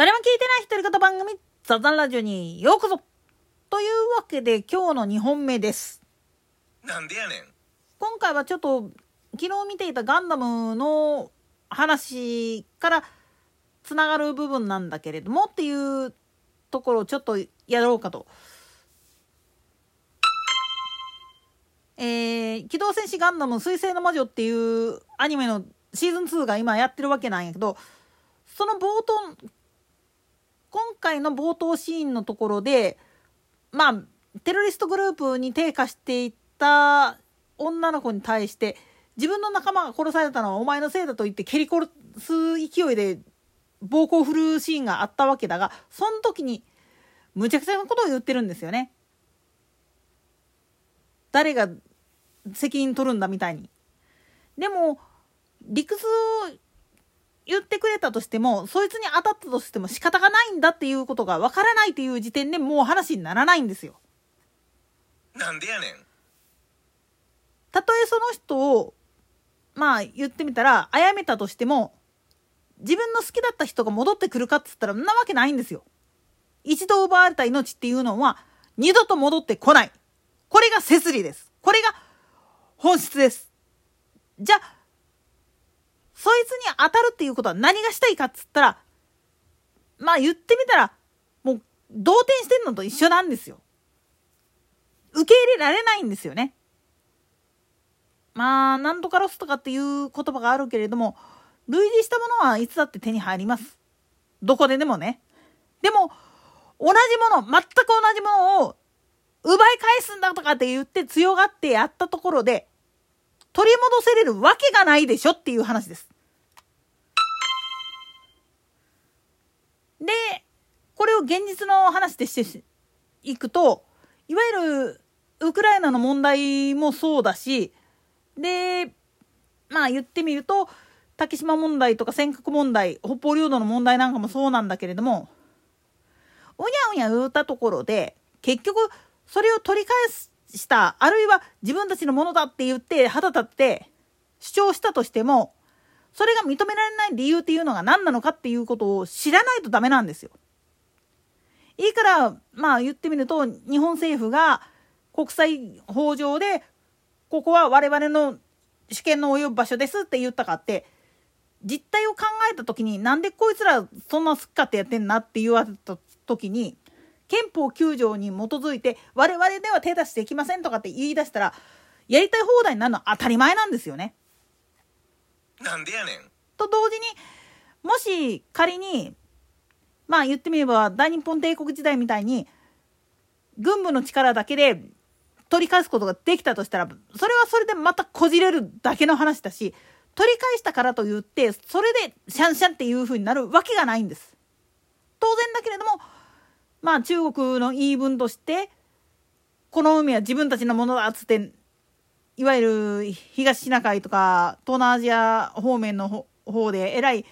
誰も聞いてない独り言番組、ザザンラジオにようこそというわけで今日の2本目です。なんでやねん。今回はちょっと昨日見ていたガンダムの話からつながる部分なんだけれどもっていうところをちょっとやろうかと。えー、機動戦士ガンダム水星の魔女っていうアニメのシーズン2が今やってるわけなんやけど、その冒頭、今回の冒頭シーンのところで、まあ、テロリストグループに低下していった女の子に対して、自分の仲間が殺されたのはお前のせいだと言って蹴り殺す勢いで暴行振るうシーンがあったわけだが、その時にむちゃくちゃなことを言ってるんですよね。誰が責任取るんだみたいに。でも、理屈を言ってくれたとしても、そいつに当たったとしても仕方がないんだっていうことがわからないっていう時点でもう話にならないんですよ。なんでやねん。たとえその人を、まあ言ってみたら、殺めたとしても、自分の好きだった人が戻ってくるかっつったら、んなわけないんですよ。一度奪われた命っていうのは、二度と戻ってこない。これが摂理です。これが本質です。じゃあ、そいつに当たるっていうことは何がしたいかっつったら、まあ言ってみたら、もう動転してんのと一緒なんですよ。受け入れられないんですよね。まあ、なんとかロスとかっていう言葉があるけれども、類似したものはいつだって手に入ります。どこででもね。でも、同じもの、全く同じものを奪い返すんだとかって言って強がってやったところで、取り戻せれるわけがないでしょっていう話です。で、これを現実の話でしていくと、いわゆるウクライナの問題もそうだし、で、まあ言ってみると、竹島問題とか尖閣問題、北方領土の問題なんかもそうなんだけれども、うにゃうにゃ言ったところで、結局、それを取り返した、あるいは自分たちのものだって言って、肌立って主張したとしても、それが認められない理由っていうのが何なのかっていうことを知らないとダメなんですよ。いいから、まあ言ってみると、日本政府が国際法上で、ここは我々の主権の及ぶ場所ですって言ったかって、実態を考えた時になんでこいつらそんなすっかってやってんなって言われた時に憲法9条に基づいて我々では手出しできませんとかって言い出したらやりたい放題になるのは当たり前なんですよね。なんでやねん。と同時にもし仮にまあ言ってみれば大日本帝国時代みたいに軍部の力だけで取り返すことができたとしたらそれはそれでまたこじれるだけの話だし取り返したからと言ってそれでシャンシャンっていう風になるわけがないんです。当然だけれどもまあ中国の言い分としてこの海は自分たちのものだっつっていわゆる東シナ海とか東南アジア方面の方でえらい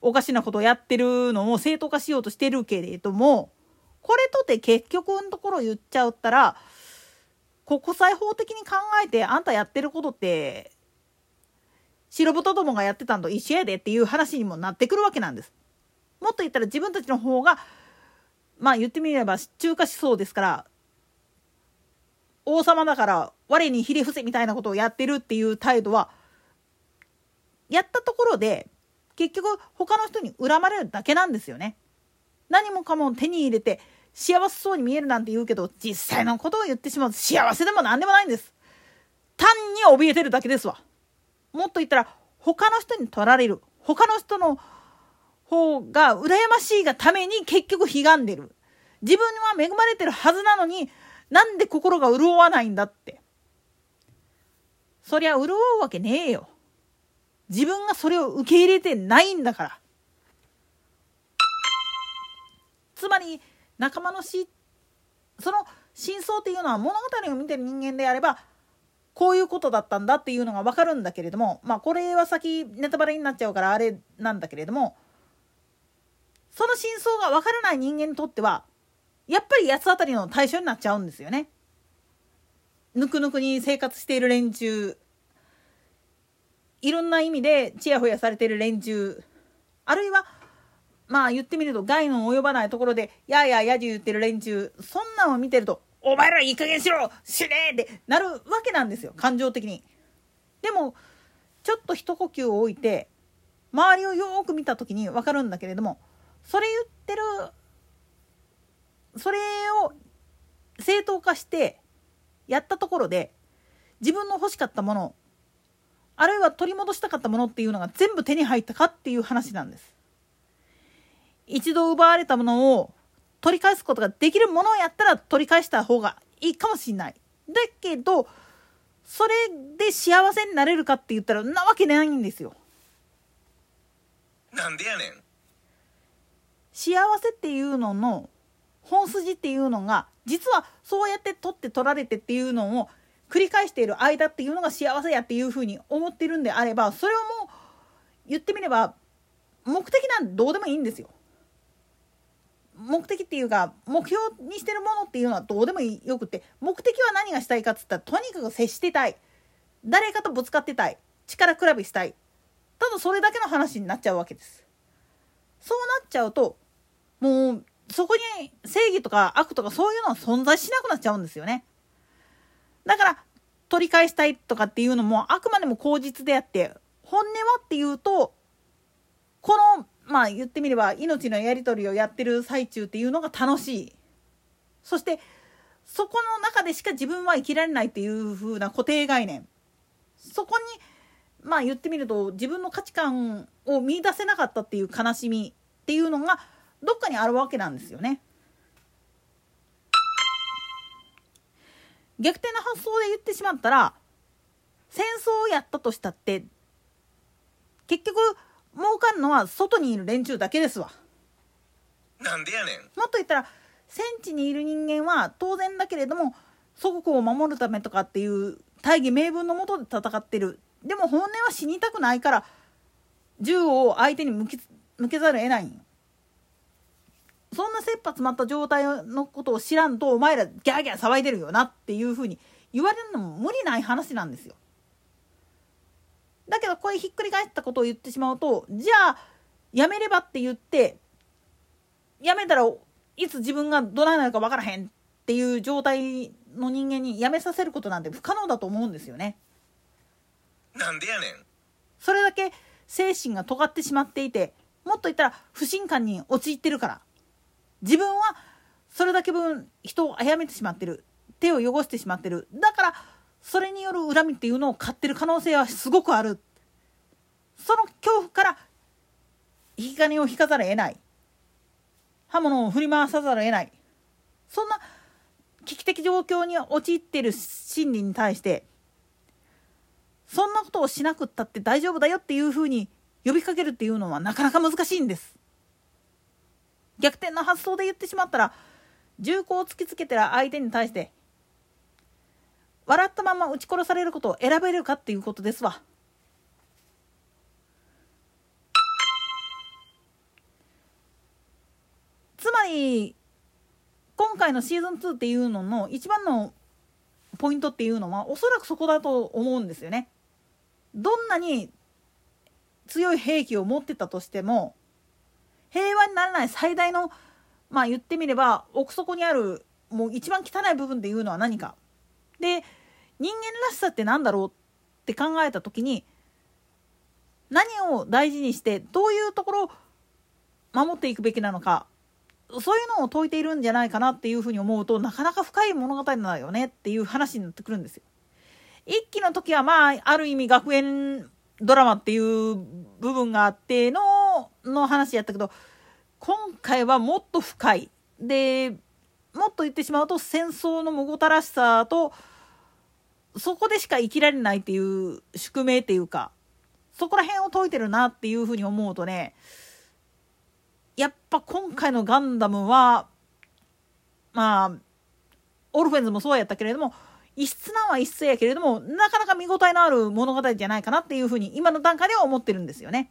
おかしなことをやってるのを正当化しようとしてるけれどもこれとて結局のところ言っちゃったら国際法的に考えてあんたやってることって白豚どもがやってたんと一緒やでっていう話にもなってくるわけなんです。もっと言ったら自分たちの方がまあ言ってみれば中華思想ですから王様だから我にひれ伏せみたいなことをやってるっていう態度はやったところで結局他の人に恨まれるだけなんですよね。何もかも手に入れて幸せそうに見えるなんて言うけど実際のことを言ってしまうと幸せでも何でもないんです。単に怯えてるだけですわ。もっと言ったら他の人に取られる他の人の方が羨ましいがために結局悲願でる。自分は恵まれてるはずなのになんで心が潤わないんだって。そりゃ潤うわけねえよ。自分がそれを受け入れてないんだから。つまり仲間の死その真相っていうのは物語を見てる人間であればこういうことだったんだっていうのが分かるんだけれどもまあこれは先ネタバレになっちゃうからあれなんだけれどもその真相が分からない人間にとってはやっぱり八つ当たりの対象になっちゃうんですよね。ぬくぬくに生活している連中いろんな意味でちやほやされている連中あるいはまあ言ってみると害の及ばないところでやーやーやじ言ってる連中そんなんを見てると「お前らいい加減しろ死ね!」ってなるわけなんですよ感情的に。でもちょっと一呼吸を置いて周りをよく見た時に分かるんだけれどもそれ言ってるそれを正当化してやったところで自分の欲しかったものあるいは取り戻したかったものっていうのが全部手に入ったかっていう話なんです。一度奪われたものを取り返すことができるものをやったら取り返した方がいいかもしんない。だけどそれで幸せになれるかって言ったらなわけないんですよ。なんでやねん幸せっていうのの本筋っていうのが実はそうやって取って取られてっていうのを繰り返している間っていうのが幸せやっていうふうに思ってるんであればそれをもう言ってみれば目的なんどうでもいいんですよ。目的っていうか目標にしてるものっていうのはどうでもよくて目的は何がしたいかっつったらとにかく接してたい誰かとぶつかってたい力比べしたいただそれだけの話になっちゃうわけです。そうなっちゃうともうそこに正義とか悪とかそういうのは存在しなくなっちゃうんですよね。だから取り返したいとかっていうのもあくまでも口実であって本音はっていうとこのまあ言ってみれば命のやり取りをやってる最中っていうのが楽しいそしてそこの中でしか自分は生きられないっていう風な固定概念そこにまあ言ってみると自分の価値観を見いだせなかったっていう悲しみっていうのがどっかにあるわけなんですよね。逆転の発想で言ってしまったら戦争をやったとしたって結局儲かるのは外にいる連中だけですわ。なんでやねんもっと言ったら戦地にいる人間は当然だけれども祖国を守るためとかっていう大義名分のもとで戦ってるでも本音は死にたくないから銃を相手に向けざるを得ないんそんな切羽詰まった状態のことを知らんとお前らギャーギャー騒いでるよなっていうふうに言われるのも無理ない話なんですよ。だけどこれひっくり返ったことを言ってしまうとじゃあやめればって言ってやめたらいつ自分がどないなるか分からへんっていう状態の人間にやめさせることなんて不可能だと思うんですよね。なんでやねんそれだけ精神が尖ってしまっていてもっと言ったら不信感に陥ってるから自分はそれだけ分人を殺めてしまってる。手を汚してしまってる。だからそれによる恨みっていうのを買ってる可能性はすごくある。その恐怖から引き金を引かざるを得ない。刃物を振り回さざるを得ない。そんな危機的状況に陥っている心理に対してそんなことをしなくったって大丈夫だよっていうふうに呼びかけるっていうのはなかなか難しいんです。逆転の発想で言ってしまったら銃口を突きつけてる相手に対して笑ったまま撃ち殺されることを選べるかっていうことですわ。つまり今回のシーズン2っていうのの一番のポイントっていうのはおそらくそこだと思うんですよね。どんなに強い兵器を持ってたとしても平和にならない最大のまあ言ってみれば奥底にあるもう一番汚い部分で言うのは何か。で人間らしさって何だろうって考えた時に何を大事にしてどういうところを守っていくべきなのかそういうのを説いているんじゃないかなっていうふうに思うとなかなか深い物語だよねっていう話になってくるんですよ。一期の時はまあある意味学園ドラマっていう部分があってのの話やったけど今回はもっと深いでもっと言ってしまうと戦争のもごたらしさとそこでしか生きられないっていう宿命っていうかそこら辺を解いてるなっていうふうに思うとねやっぱ今回のガンダムはまあオルフェンズもそうやったけれども異質なんは異質やけれどもなかなか見応えのある物語じゃないかなっていうふうに今の段階では思ってるんですよね。